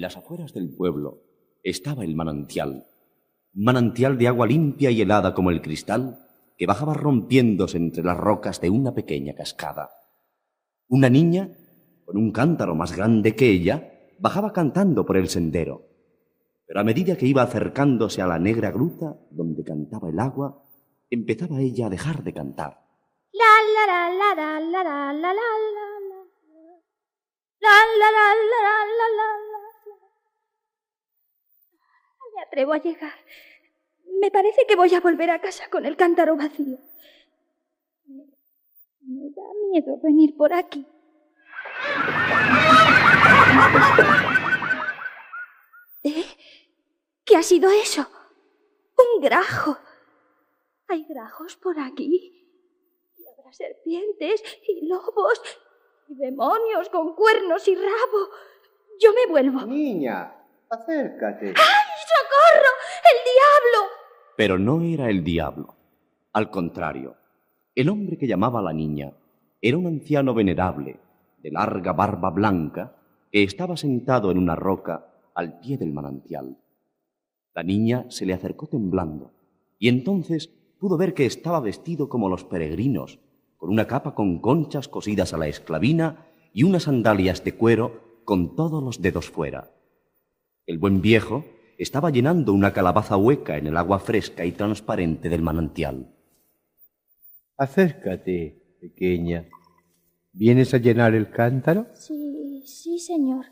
En las afueras del pueblo estaba el manantial, manantial de agua limpia y helada como el cristal que bajaba rompiéndose entre las rocas de una pequeña cascada. Una niña, con un cántaro más grande que ella, bajaba cantando por el sendero. Pero a medida que iba acercándose a la negra gruta donde cantaba el agua, empezaba ella a dejar de cantar. La la la la la la la la la la la la la la la me atrevo a llegar. Me parece que voy a volver a casa con el cántaro vacío. Me, da miedo venir por aquí. ¿Eh? ¿Qué ha sido eso? Un grajo. ¿Hay grajos por aquí? Y habrá serpientes y lobos y demonios con cuernos y rabo. Yo me vuelvo. Niña, acércate. ¡Ay, socorro! ¡El diablo! Pero no era el diablo. Al contrario, el hombre que llamaba a la niña era un anciano venerable, de larga barba blanca, que estaba sentado en una roca al pie del manantial. La niña se le acercó temblando, y entonces pudo ver que estaba vestido como los peregrinos, con una capa con conchas cosidas a la esclavina y unas sandalias de cuero con todos los dedos fuera. El buen viejo estaba llenando una calabaza hueca en el agua fresca y transparente del manantial. Acércate, pequeña. ¿Vienes a llenar el cántaro? Sí, sí, señor.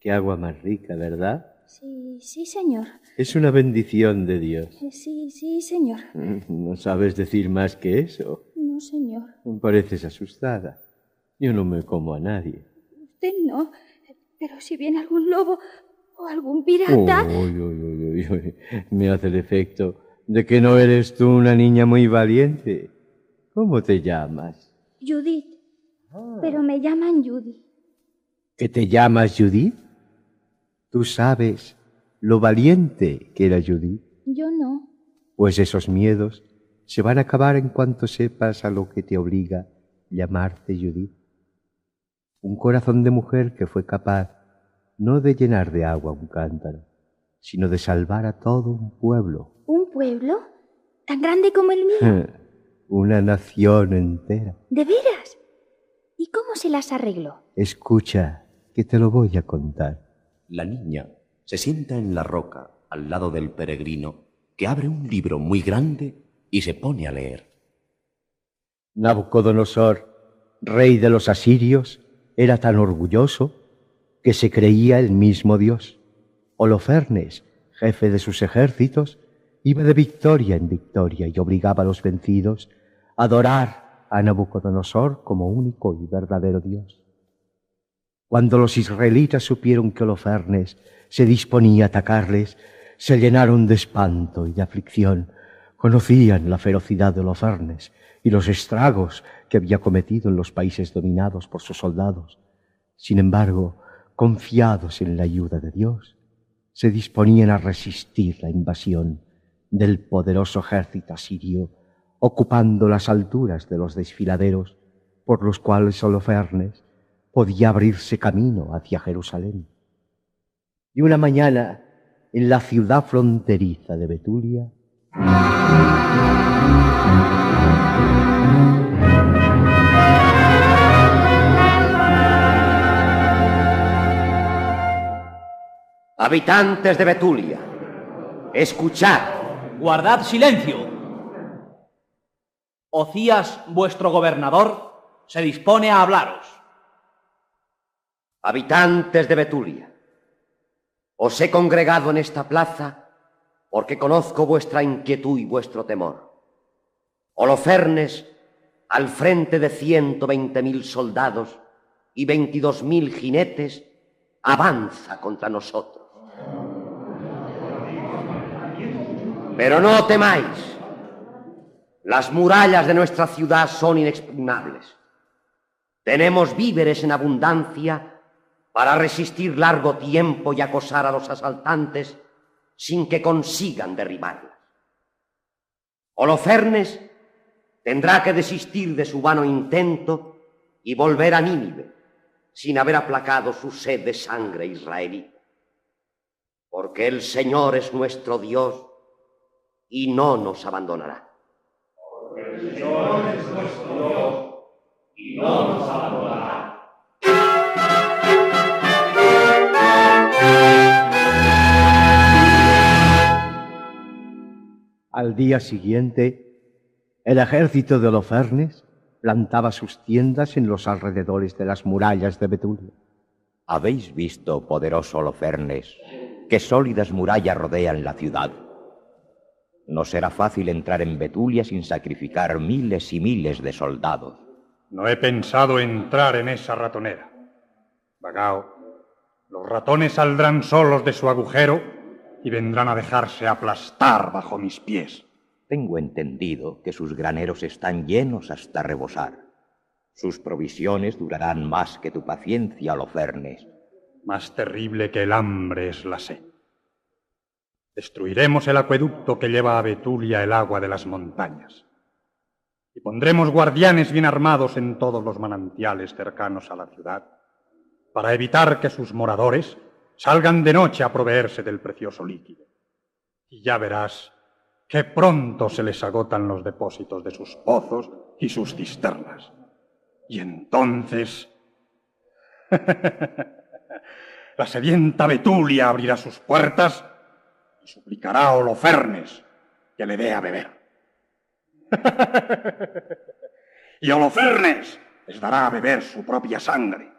Qué agua más rica, ¿verdad? Sí, sí, señor. Es una bendición de Dios. Eh, Sí, sí, señor. No sabes decir más que eso. No, señor. Pareces asustada. Yo no me como a nadie. Usted no. Pero si viene algún lobo o algún pirata. Uy, uy, uy, uy, uy. Me hace el efecto de que no eres tú una niña muy valiente. ¿Cómo te llamas? Judith. Pero me llaman Judy. ¿Que te llamas Judith? Tú sabes lo valiente que era Judith. Yo no. Pues esos miedos se van a acabar en cuanto sepas a lo que te obliga llamarte Judith. Un corazón de mujer que fue capaz no de llenar de agua un cántaro, sino de salvar a todo un pueblo, ¿Un pueblo? ¿Tan grande como el mío? una nación entera. ¿De veras? ¿Y cómo se las arregló? Escucha, que te lo voy a contar. La niña se sienta en la roca al lado del peregrino, que abre un libro muy grande y se pone a leer. Nabucodonosor, rey de los asirios, era tan orgulloso que se creía el mismo Dios. Holofernes, jefe de sus ejércitos, iba de victoria en victoria y obligaba a los vencidos a adorar a Nabucodonosor como único y verdadero Dios. Cuando los israelitas supieron que Holofernes se disponía a atacarles, se llenaron de espanto y de aflicción. Conocían la ferocidad de Holofernes y los estragos que había cometido en los países dominados por sus soldados. Sin embargo, confiados en la ayuda de Dios, se disponían a resistir la invasión del poderoso ejército asirio, ocupando las alturas de los desfiladeros por los cuales Holofernes podía abrirse camino hacia Jerusalén. Y una mañana, en la ciudad fronteriza de Betulia, Habitantes de Betulia, escuchad. Guardad silencio. Ocías, vuestro gobernador, se dispone a hablaros. Habitantes de Betulia, os he congregado en esta plaza porque conozco vuestra inquietud y vuestro temor. Holofernes, al frente de ciento veinte mil soldados y veintidós mil jinetes, avanza contra nosotros. Pero no temáis. Las murallas de nuestra ciudad son inexpugnables. Tenemos víveres en abundancia para resistir largo tiempo y acosar a los asaltantes sin que consigan derribarlas. Holofernes tendrá que desistir de su vano intento y volver a Nínive sin haber aplacado su sed de sangre israelí. porque el Señor es nuestro Dios y no nos abandonará. Porque el Señor es nuestro Dios y no nos abandonará. Al día siguiente, el ejército de Holofernes plantaba sus tiendas en los alrededores de las murallas de Betulia. ¿Habéis visto, poderoso Holofernes, qué sólidas murallas rodean la ciudad? No será fácil entrar en Betulia sin sacrificar miles y miles de soldados. No he pensado entrar en esa ratonera. Vagao, los ratones saldrán solos de su agujero y vendrán a dejarse aplastar bajo mis pies. Tengo entendido que sus graneros están llenos hasta rebosar. Sus provisiones durarán más que tu paciencia, Holofernes. Más terrible que el hambre es la sed. Destruiremos el acueducto que lleva a Betulia el agua de las montañas. Y pondremos guardianes bien armados en todos los manantiales cercanos a la ciudad, para evitar que sus moradores salgan de noche a proveerse del precioso líquido. Y ya verás que pronto se les agotan los depósitos de sus pozos y sus cisternas. Y entonces... la sedienta Betulia abrirá sus puertas y suplicará a Holofernes que le dé a beber. y Holofernes les dará a beber su propia sangre.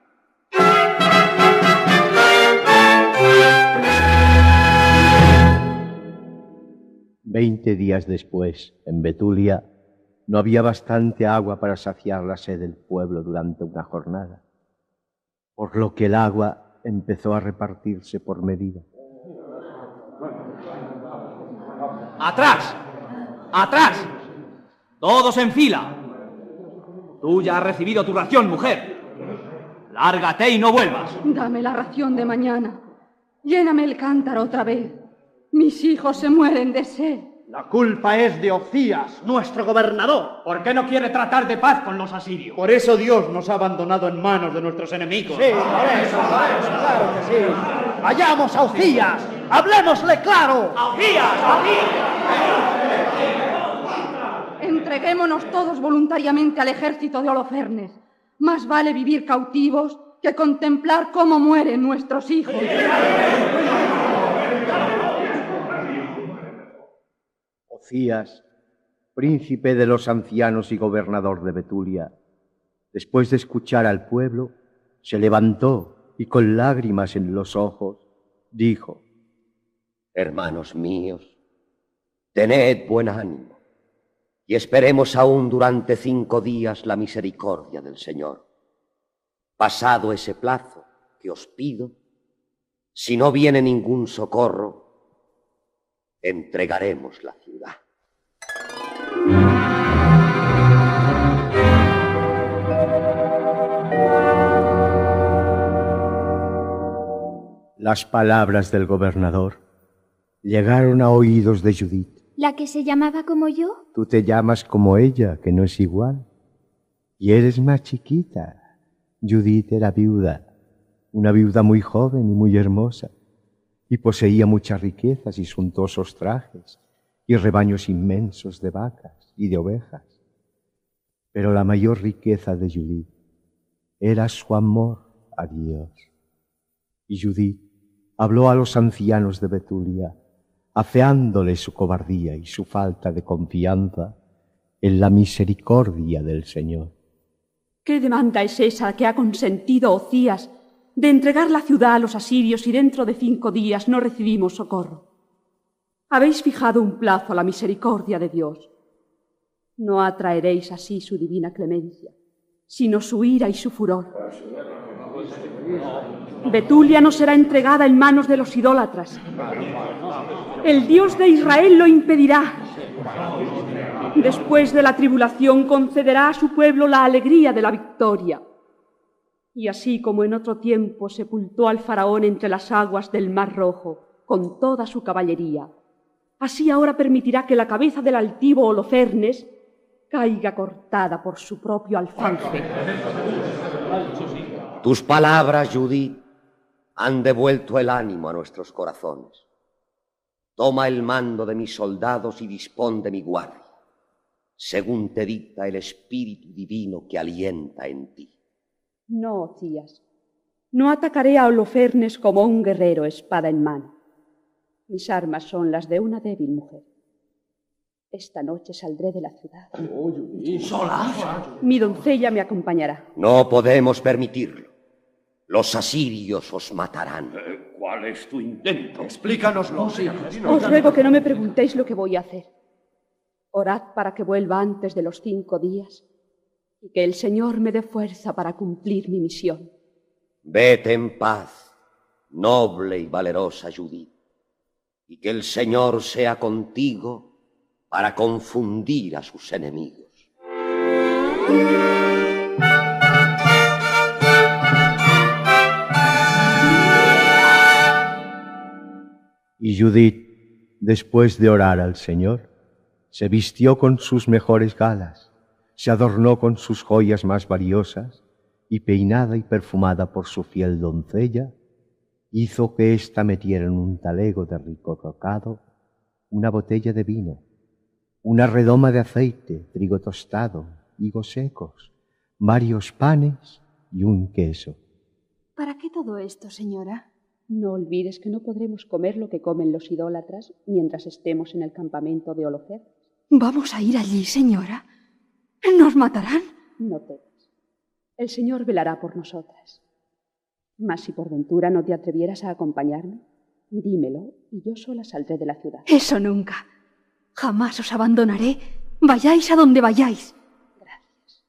Veinte días después, en Betulia, no había bastante agua para saciar la sed del pueblo durante una jornada, por lo que el agua empezó a repartirse por medida. ¡Atrás! ¡Atrás! Todos en fila. Tú ya has recibido tu ración, mujer. Lárgate y no vuelvas. Dame la ración de mañana. Lléname el cántaro otra vez. Mis hijos se mueren de sed. La culpa es de Ocías, nuestro gobernador. ¿Por qué no quiere tratar de paz con los asirios? Por eso Dios nos ha abandonado en manos de nuestros enemigos. Sí, por eso, claro que sí. Vayamos a Ocías, hablemosle claro. Entreguémonos todos voluntariamente al ejército de Holofernes. Más vale vivir cautivos que contemplar cómo mueren nuestros hijos. Ocías, príncipe de los ancianos y gobernador de Betulia, después de escuchar al pueblo, se levantó y con lágrimas en los ojos dijo, Hermanos míos, tened buen ánimo y esperemos aún durante cinco días la misericordia del Señor. Pasado ese plazo que os pido, si no viene ningún socorro, entregaremos la ciudad. Las palabras del gobernador llegaron a oídos de Judith. ¿La que se llamaba como yo? Tú te llamas como ella, que no es igual. Y eres más chiquita. Judith era viuda, una viuda muy joven y muy hermosa y poseía muchas riquezas y suntuosos trajes y rebaños inmensos de vacas y de ovejas. Pero la mayor riqueza de Judith era su amor a Dios. Y Judith habló a los ancianos de Betulia, afeándole su cobardía y su falta de confianza en la misericordia del Señor. ¿Qué demanda es esa que ha consentido Ocías de entregar la ciudad a los asirios y dentro de cinco días no recibimos socorro. Habéis fijado un plazo a la misericordia de Dios. No atraeréis así su divina clemencia, sino su ira y su furor. Betulia no será entregada en manos de los idólatras. El Dios de Israel lo impedirá. Después de la tribulación concederá a su pueblo la alegría de la victoria. Y así como en otro tiempo sepultó al faraón entre las aguas del Mar Rojo con toda su caballería, así ahora permitirá que la cabeza del altivo Holofernes caiga cortada por su propio alfanje. Tus palabras, Judith, han devuelto el ánimo a nuestros corazones. Toma el mando de mis soldados y dispón de mi guardia, según te dicta el espíritu divino que alienta en ti. No, Ocías. No atacaré a Holofernes como un guerrero espada en mano. Mis armas son las de una débil mujer. Esta noche saldré de la ciudad. ¿Sola? Mi doncella me acompañará. No podemos permitirlo. Los asirios os matarán. ¿Cuál es tu intento? Explícanoslo. Os ruego que no me preguntéis lo que voy a hacer. Orad para que vuelva antes de los cinco días y que el Señor me dé fuerza para cumplir mi misión. Vete en paz, noble y valerosa Judith, y que el Señor sea contigo para confundir a sus enemigos. Y Judith, después de orar al Señor, se vistió con sus mejores galas, se adornó con sus joyas más valiosas, y peinada y perfumada por su fiel doncella, hizo que ésta metiera en un talego de rico rocado una botella de vino, una redoma de aceite, trigo tostado, higos secos, varios panes y un queso. ¿Para qué todo esto, señora? No olvides que no podremos comer lo que comen los idólatras mientras estemos en el campamento de Holofer. ¿Vamos a ir allí, señora? ¿Nos matarán? No temas. El Señor velará por nosotras. Mas si por ventura no te atrevieras a acompañarme, dímelo y yo sola saldré de la ciudad. Eso nunca. Jamás os abandonaré. Vayáis a donde vayáis. Gracias.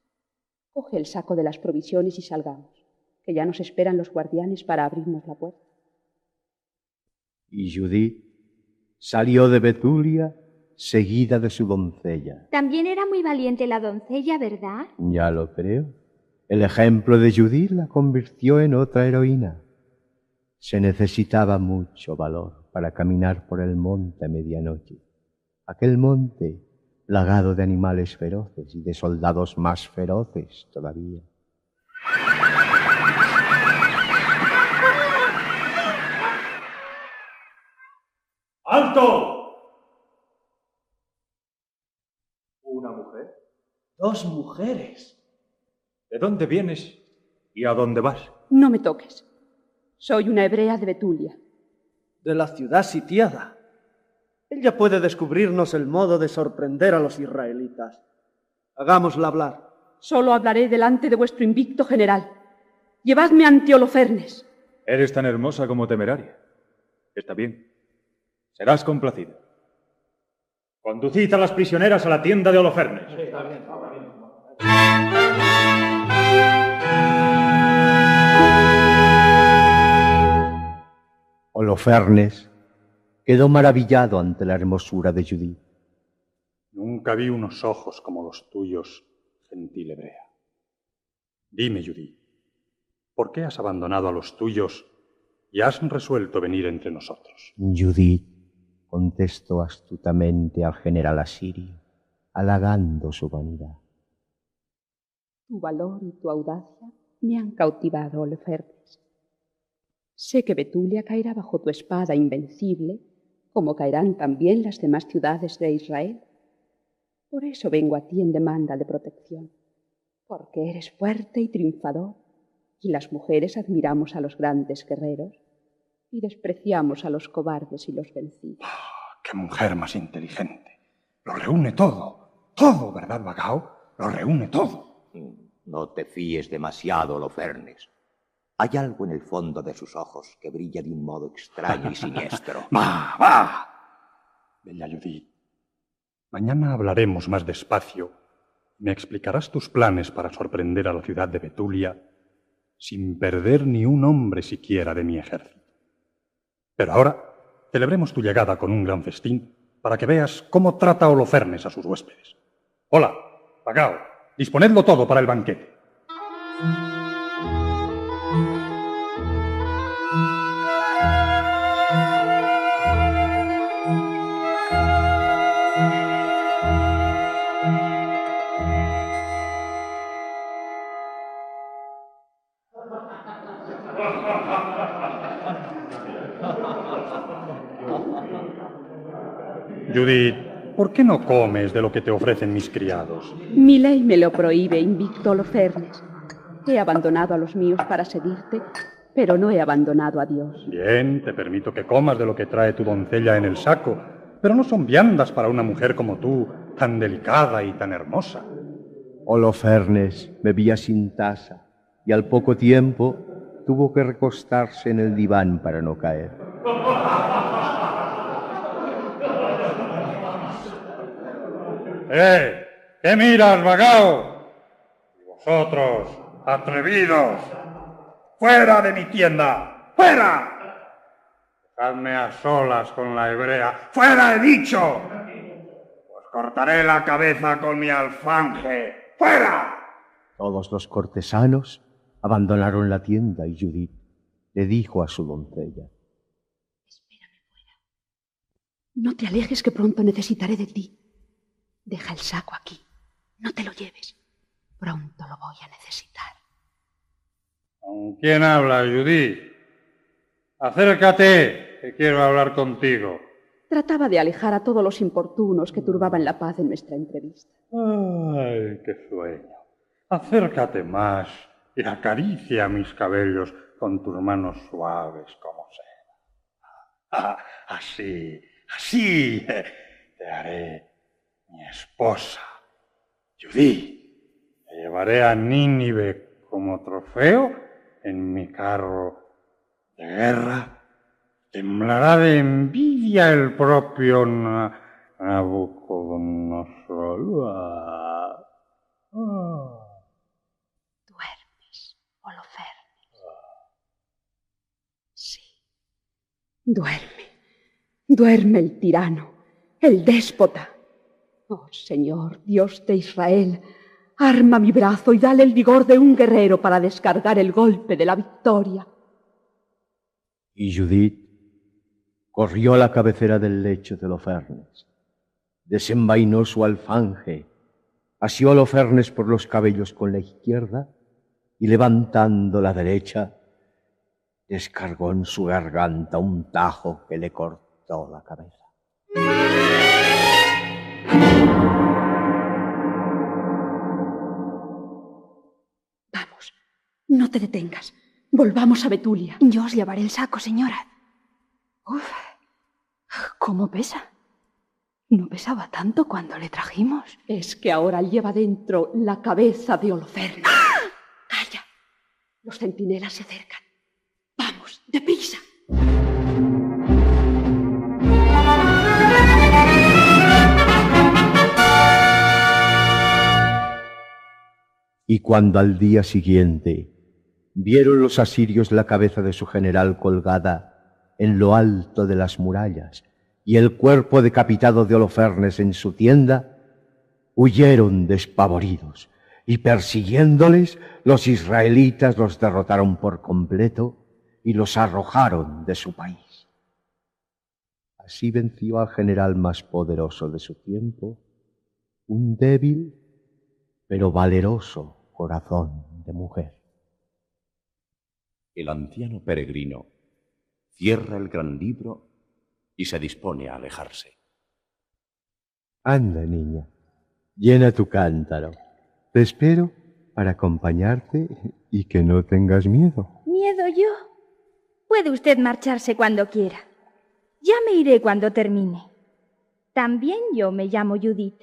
Coge el saco de las provisiones y salgamos, que ya nos esperan los guardianes para abrirnos la puerta. Y Judith salió de Betulia seguida de su doncella. También era muy valiente la doncella, ¿verdad? Ya lo creo. El ejemplo de Judith la convirtió en otra heroína. Se necesitaba mucho valor para caminar por el monte a medianoche. Aquel monte plagado de animales feroces y de soldados más feroces todavía. ¡Alto! ¿Una mujer? Dos mujeres. ¿De dónde vienes y a dónde vas? No me toques. Soy una hebrea de Betulia. De la ciudad sitiada. Ella puede descubrirnos el modo de sorprender a los israelitas. Hagámosla hablar. Solo hablaré delante de vuestro invicto general. Llevadme ante Holofernes. Eres tan hermosa como temeraria. Está bien. Serás complacida. Conducid a las prisioneras a la tienda de Holofernes. Holofernes quedó maravillado ante la hermosura de Judith. Nunca vi unos ojos como los tuyos, gentil hebrea. Dime, Judith, ¿por qué has abandonado a los tuyos y has resuelto venir entre nosotros? Judith contestó astutamente al general asirio, halagando su vanidad. Tu valor y tu audacia me han cautivado, Holofernes. Sé que Betulia caerá bajo tu espada invencible, como caerán también las demás ciudades de Israel. Por eso vengo a ti en demanda de protección, porque eres fuerte y triunfador, y las mujeres admiramos a los grandes guerreros y despreciamos a los cobardes y los vencidos. ¡Qué mujer más inteligente! Lo reúne todo, todo, ¿verdad, Bagao? Lo reúne todo. No te fíes demasiado, Holofernes. Hay algo en el fondo de sus ojos que brilla de un modo extraño y siniestro. ¡Va, va! Bella Judith, mañana hablaremos más despacio. Me explicarás tus planes para sorprender a la ciudad de Betulia sin perder ni un hombre siquiera de mi ejército. Pero ahora celebremos tu llegada con un gran festín para que veas cómo trata Holofernes a sus huéspedes. Hola, Pagao, disponedlo todo para el banquete. Judith, ¿por qué no comes de lo que te ofrecen mis criados? Mi ley me lo prohíbe, invicto Fernes. He abandonado a los míos para seguirte, pero no he abandonado a Dios. Bien, te permito que comas de lo que trae tu doncella en el saco, pero no son viandas para una mujer como tú, tan delicada y tan hermosa. Oh, Holofernes bebía sin tasa y al poco tiempo tuvo que recostarse en el diván para no caer. ¡Eh! ¿Qué miras, vagao? Y vosotros, atrevidos, fuera de mi tienda, fuera. Dejadme a solas con la hebrea. ¡Fuera, he dicho! Pues cortaré la cabeza con mi alfanje. ¡Fuera! Todos los cortesanos abandonaron la tienda y Judith le dijo a su doncella. No te alejes que pronto necesitaré de ti. Deja el saco aquí. No te lo lleves. Pronto lo voy a necesitar. ¿Con quién habla, Judith? Acércate, que quiero hablar contigo. Trataba de alejar a todos los importunos que turbaban la paz en nuestra entrevista. Ay, qué sueño. Acércate más y acaricia mis cabellos con tus manos suaves como seda. Ah, así, así te haré mi esposa. Judith, te llevaré a Nínive como trofeo en mi carro de guerra. Temblará de envidia el propio Na- Nabucodonosor. Ah, ah. Holofernes. Sí. Duerme. Duerme el tirano, el déspota. Oh Señor, Dios de Israel, arma mi brazo y dale el vigor de un guerrero para descargar el golpe de la victoria. Y Judith corrió a la cabecera del lecho de Holofernes, desenvainó su alfanje, asió a Holofernes por los cabellos con la izquierda y levantando la derecha, descargó en su garganta un tajo que le cortó la cabeza. Vamos, no te detengas. Volvamos a Betulia. Yo os llevaré el saco, señora. Uf, ¿cómo pesa? No pesaba tanto cuando le trajimos. Es que ahora lleva dentro la cabeza de Holofernes. Calla. Los centinelas se acercan. Deprisa. Y cuando al día siguiente vieron los asirios la cabeza de su general colgada en lo alto de las murallas y el cuerpo decapitado de Holofernes en su tienda, huyeron despavoridos y persiguiéndoles los israelitas los derrotaron por completo y los arrojaron de su país. Así venció al general más poderoso de su tiempo, un débil pero valeroso corazón de mujer. El anciano peregrino cierra el gran libro y se dispone a alejarse. Anda, niña, llena tu cántaro. Te espero para acompañarte y que no tengas miedo. ¿Miedo yo? Puede usted marcharse cuando quiera. Ya me iré cuando termine. También yo me llamo Judith.